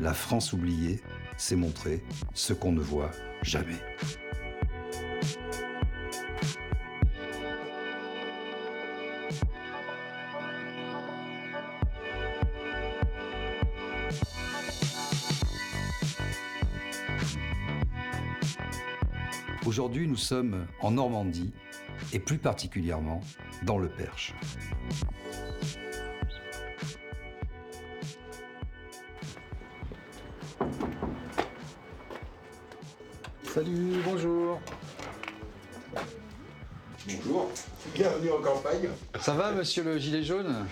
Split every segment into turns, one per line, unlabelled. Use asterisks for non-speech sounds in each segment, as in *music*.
La France oubliée, c'est montrer ce qu'on ne voit jamais. Aujourd'hui, nous sommes en Normandie et plus particulièrement dans le Perche.
Salut, bonjour.
Bonjour, bienvenue en campagne.
Ça va, monsieur le gilet jaune?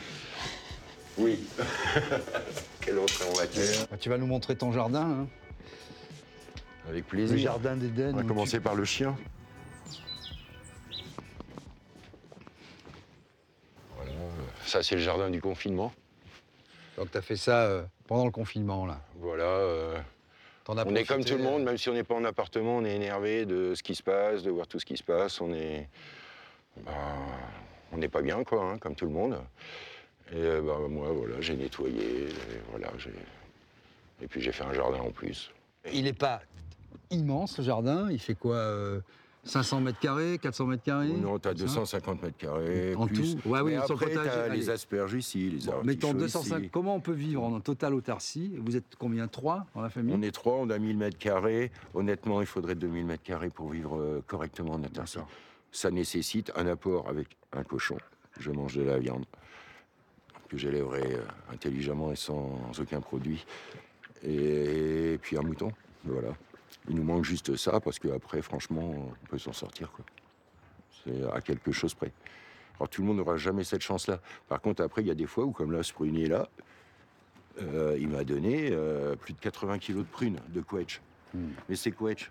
Oui. *laughs* Quelle entrée en matière
Bah, Tu vas nous montrer ton jardin, hein?
Avec
le
plaisir.
jardin d'Éden.
On va commencer
tu-
par le chien. Voilà, euh, ça c'est le jardin du confinement.
Donc tu as fait ça euh, pendant le confinement, là?
Voilà, euh, On est comme tout le monde,
euh,
même si on n'est pas en appartement, on est énervé de ce qui se passe, de voir tout ce qui se passe. On est, bah, on n'est pas bien quoi, hein, comme tout le monde. Et euh, bah, moi voilà, j'ai nettoyé, et voilà, j'ai, et puis j'ai fait un jardin en plus.
Il n'est pas immense, le jardin. Il fait quoi euh, 500 mètres carrés, 400 mètres carrés
Non,
c'est ça
250 mètres carrés.
En
plus.
tout Ouais, oui,
Mais après, t'as
allez.
les asperges ici, les
Bon, Mettons
artichauts
205.
ici.
Comment on peut vivre en totale autarcie? Vous êtes combien? Trois dans la famille?
On est trois, on a 1000 mètres carrés. Honnêtement, il faudrait 2000 mètres carrés pour vivre euh, correctement en autarcie. Ça nécessite un apport avec un cochon. Je mange de la viande que j'élèverai euh, intelligemment et sans aucun produit. Et, puis un mouton, voilà. Il nous manque juste ça parce qu'après, franchement, on peut s'en sortir. C'est à quelque chose près. Alors tout le monde n'aura jamais cette chance-là. Par contre, après, il y a des fois où, comme là, ce prunier-là, euh, il m'a donné euh, plus de 80 kilos de prunes, de quetch.
Hmm.
Mais c'est quetch.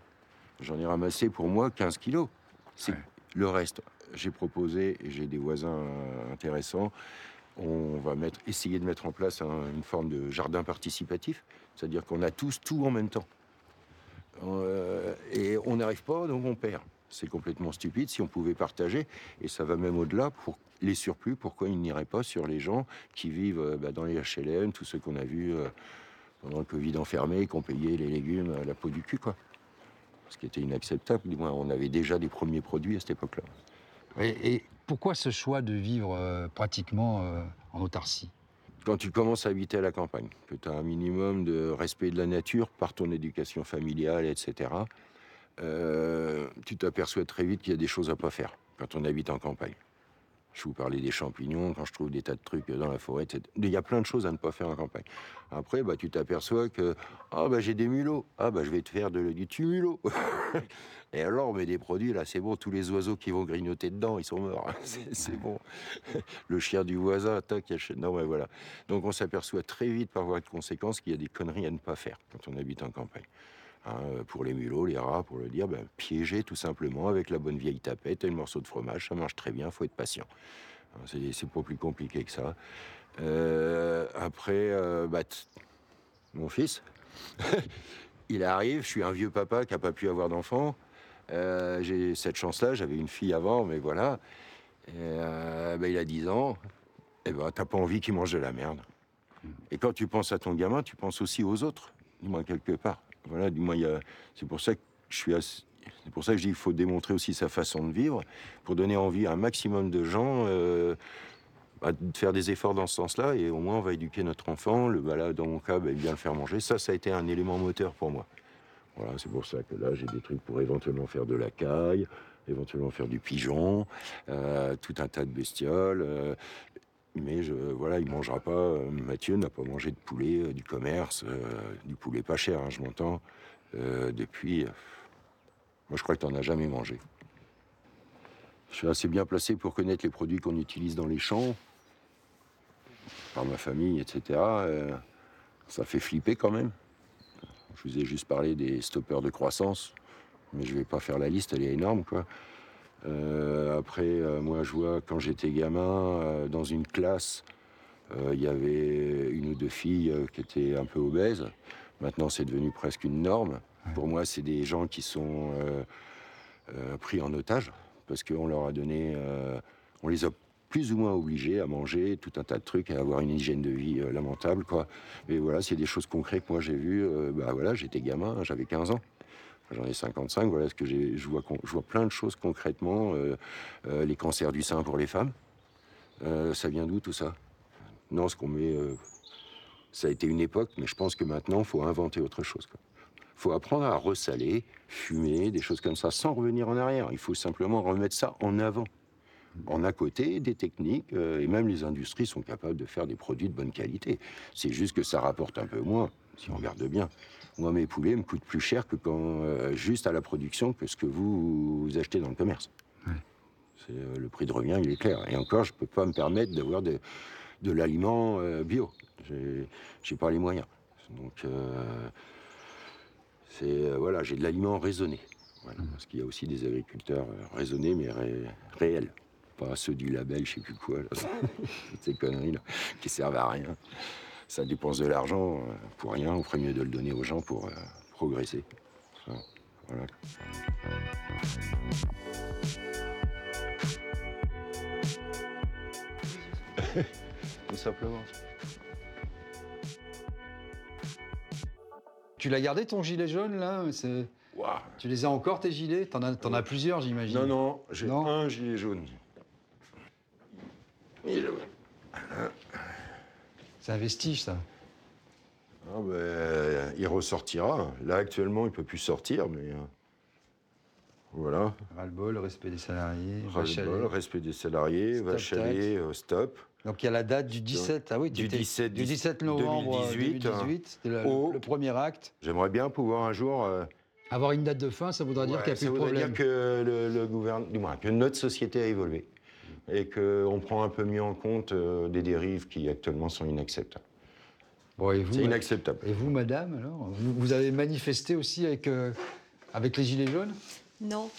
J'en ai ramassé pour moi 15 kilos. C'est
Ouais.
le reste. J'ai proposé, et j'ai des voisins intéressants, on va mettre, essayer de mettre en place un- une forme de jardin participatif, c'est-à-dire qu'on a tous tout en même temps. Euh, et on n'arrive pas, donc on perd. C'est complètement stupide si on pouvait partager, et ça va même au-delà pour les surplus. Pourquoi ils n'iraient pas sur les gens qui vivent euh, bah, dans les HLM, tous ceux qu'on a vus euh, pendant le Covid enfermés, qui ont payé les légumes à la peau du cul, quoi. Ce qui était inacceptable. Du moins, on avait déjà des premiers produits à cette époque-là.
et, pourquoi ce choix de vivre pratiquement en autarcie?
Quand tu commences à habiter à la campagne, que tu as un minimum de respect de la nature par ton éducation familiale, etc., euh, tu t'aperçois très vite qu'il y a des choses à pas faire quand on habite en campagne. Je vous parlais des champignons, quand je trouve des tas de trucs dans la forêt, etc. Il y a plein de choses à ne pas faire en campagne. Après, bah, tu t'aperçois que ah bah j'ai des mulots, ah bah je vais te faire de, du tumulot. *laughs* Et alors on met des produits là, c'est bon, tous les oiseaux qui vont grignoter dedans, ils sont morts. *laughs* C'est bon. *laughs* Le chien du voisin, tac. Non, mais voilà. Donc on s'aperçoit très vite par voie de conséquence qu'il y a des conneries à ne pas faire quand on habite en campagne. Hein, pour les mulots, les rats, pour le dire, ben, piéger tout simplement avec la bonne vieille tapette et le morceau de fromage, ça marche très bien, faut être patient. Hein, C'est pas plus compliqué que ça. Euh, après, euh, bah, mon fils, *laughs* il arrive, je suis un vieux papa qui n'a pas pu avoir d'enfant. Euh, J'ai cette chance-là, j'avais une fille avant, mais voilà. Ben, il a 10 ans, et ben, t'as pas envie qu'il mange de la merde. Et quand tu penses à ton gamin, tu penses aussi aux autres, du moins quelque part. Voilà, du moins, il y a- c'est pour ça que je suis C'est pour ça que je dis qu'il faut démontrer aussi sa façon de vivre, pour donner envie à un maximum de gens euh, bah, de faire des efforts dans ce sens-là, et au moins on va éduquer notre enfant. Le, bah, là, dans mon cas, bah, bien le faire manger. Ça, ça a été un élément moteur pour moi. Voilà, c'est pour ça que là, j'ai des trucs pour éventuellement faire de la caille, éventuellement faire du pigeon, euh, tout un tas de bestioles. euh, mais voilà, il mangera pas. euh, Mathieu n'a pas mangé de poulet euh, du commerce, euh, du poulet pas cher, hein, je m'entends, depuis. moi, je crois que tu n'en as jamais mangé. Je suis assez bien placé pour connaître les produits qu'on utilise dans les champs, par ma famille, etc. Ça fait flipper quand même. Je vous ai juste parlé des stoppeurs de croissance, mais je vais pas faire la liste, elle est énorme, quoi. Euh, après, euh, moi, je vois quand j'étais gamin, euh, dans une classe, il y avait une ou deux filles qui étaient un peu obèses. Maintenant, c'est devenu presque une norme. Pour moi, c'est des gens qui sont pris en otage parce qu'on leur a donné, on les a plus ou moins obligés à manger tout un tas de trucs, à avoir une hygiène de vie lamentable, quoi. Mais voilà, c'est des choses concrètes que moi j'ai vues. bah voilà, j'étais gamin, j'avais 15 ans. J'en ai 55, voilà ce que je vois, je vois plein de choses concrètement. Euh, euh, les cancers du sein pour les femmes, euh, ça vient d'où tout ça? Non, ce qu'on met, ça a été une époque, mais je pense que maintenant, il faut inventer autre chose. Il faut apprendre à ressaler, fumer, des choses comme ça, sans revenir en arrière. Il faut simplement remettre ça en avant. En à côté, des techniques, et même les industries sont capables de faire des produits de bonne qualité. C'est juste que ça rapporte un peu moins, si on regarde bien. Moi, mes poulets me coûtent plus cher que quand, euh, juste à la production que ce que vous, achetez dans le commerce. Euh, le prix de revient, il est clair. Et encore, je ne peux pas me permettre d'avoir de, de l'aliment euh, bio. bio. J'ai pas les moyens. Donc, c'est voilà, j'ai de l'aliment raisonné. Voilà, mmh. Parce qu'il y a aussi des agriculteurs raisonnés, mais réels. Pas ceux du label, je sais plus quoi, *laughs* toutes ces conneries là, qui servent à rien ça dépense de l'argent euh, pour rien. On ferait mieux de le donner aux gens pour euh, progresser. Voilà. *laughs* Tout simplement.
Tu l'as gardé ton gilet jaune là Tu les as encore tes gilets? T'en as, en as plusieurs j'imagine.
Non, non, j'ai un gilet jaune.
C'est un vestige, ça.
Ah ben, il ressortira. Là, actuellement, il peut plus sortir, mais... Euh, voilà.
Ras-le-bol, respect des salariés.
Ras-le-bol, respect des salariés, vache aller, euh, stop.
Donc il y a la date du 17, ah oui,
du 17,
du 17 novembre 2018, 2018 c'était le, premier acte.
J'aimerais bien pouvoir un jour... Euh,
Avoir une date de fin, ça voudrait dire qu'il n'y a plus de problème.
Ça voudrait dire que, le, le gouvernement, que notre société a évolué et qu'on prend un peu mieux en compte euh, des dérives qui actuellement sont inacceptables. C'est inacceptable.
Et vous, madame, alors vous, avez manifesté aussi avec, euh, avec les Gilets jaunes?
Non,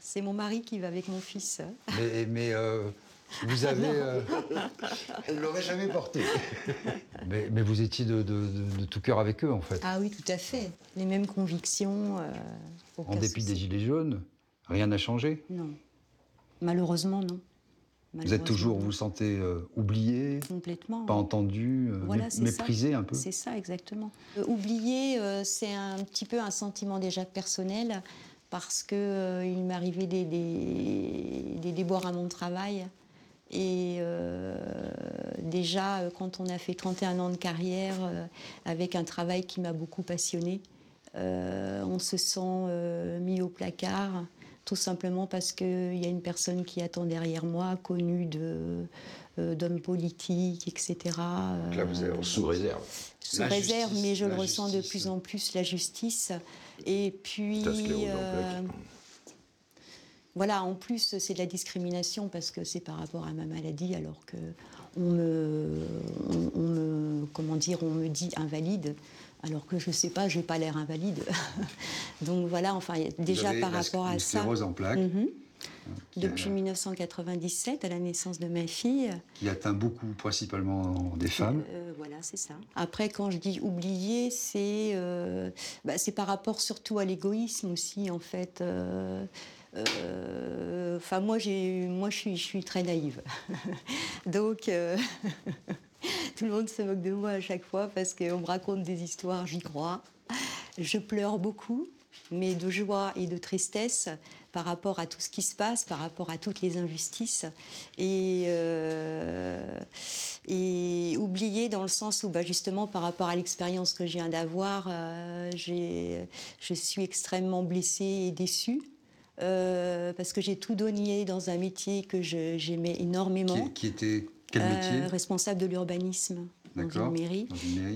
c'est mon mari qui va avec mon fils.
Mais, mais euh, vous avez. *laughs*
Elle ne l'aurait jamais porté. *laughs*
mais, mais, vous étiez de, de, de, tout cœur avec eux, en fait.
Ah oui, tout à fait. Les mêmes convictions.
en dépit des Gilets jaunes, rien n'a changé?
Non. Malheureusement, non.
Vous êtes toujours, vous, sentez euh, oublié
Complètement.
Pas entendu, euh, méprisé un peu
C'est ça, exactement. Euh, oublié, c'est un petit peu un sentiment déjà personnel, parce qu'il il arrivé des, des, déboires à mon travail. Et déjà, quand on a fait 31 ans de carrière, avec un travail qui m'a beaucoup passionné, on se sent mis au placard tout simplement parce qu'il y a une personne qui attend derrière moi, connue de, euh, d'hommes politiques, etc.
Là, vous êtes sous réserve.
Sous réserve, mais je le ressens de plus en plus, la justice. Et puis. Euh, voilà, en plus, c'est de la discrimination parce que c'est par rapport à ma maladie, alors que on me, on me, comment dire, on me dit invalide alors que je ne sais pas, je n'ai pas l'air invalide. *laughs* Donc voilà, enfin, déjà par rapport à ça.
en plaques.
Mhm. Depuis 1997, à la naissance de ma fille.
Qui atteint beaucoup, principalement des femmes.
Euh, voilà, c'est ça. Après, quand je dis oublier, c'est euh, bah, par rapport surtout à l'égoïsme aussi, en fait. Euh, enfin, moi, moi je, suis, je suis très naïve. *laughs* Donc. *laughs* *laughs* Tout le monde se moque de moi à chaque fois parce qu'on me raconte des histoires, j'y crois. Je pleure beaucoup, mais de joie et de tristesse par rapport à tout ce qui se passe, par rapport à toutes les injustices. Et, euh, et oublier dans le sens où, bah, justement, par rapport à l'expérience que je viens d'avoir, euh, je suis extrêmement blessée et déçue. Euh, parce que j'ai tout donné dans un métier que j'aimais énormément.
qui était euh,
responsable de l'urbanisme dans une, mairie.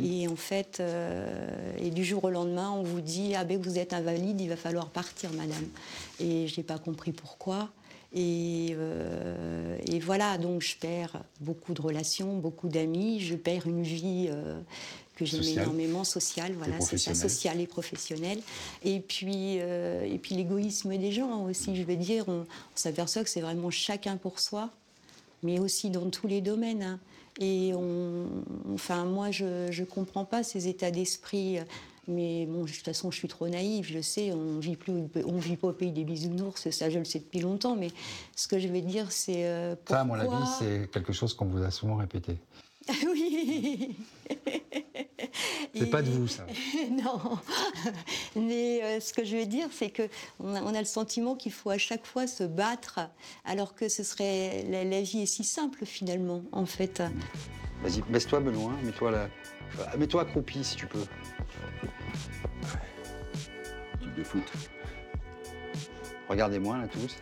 Et en fait, euh, et du jour au lendemain, on vous dit ah ben vous êtes invalide, il va falloir partir, madame. Et je n'ai pas compris pourquoi. Et, euh, et, voilà, donc je perds beaucoup de relations, beaucoup d'amis, je perds une vie que j'aime énormément, social, voilà, c'est ça,
professionnel.
social et professionnel. Et puis, et puis l'égoïsme des gens aussi, je veux dire, on, on s'aperçoit que c'est vraiment chacun pour soi, mais aussi dans tous les domaines. hein. Et on, enfin, moi, je ne comprends pas ces états d'esprit. Mais bon, de toute façon, je suis trop naïve, je sais, on vit plus, on vit pas au pays des bisounours, ça je le sais depuis longtemps. Mais ce que je vais dire, c'est euh,
Ça, à mon avis,
pourquoi-
c'est quelque chose qu'on vous a souvent répété. *laughs*
oui. *laughs*
C'est pas de vous, *laughs* ça.
non. Mais euh, ce que je veux dire, c'est que on a, on a le sentiment qu'il faut à chaque fois se battre, alors que ce serait la, la vie est si simple finalement, en fait.
Vas-y, baisse-toi, Benoît. Mets-toi là. Euh, Mets-toi accroupi si tu peux.
Type de foot.
Regardez-moi là tous.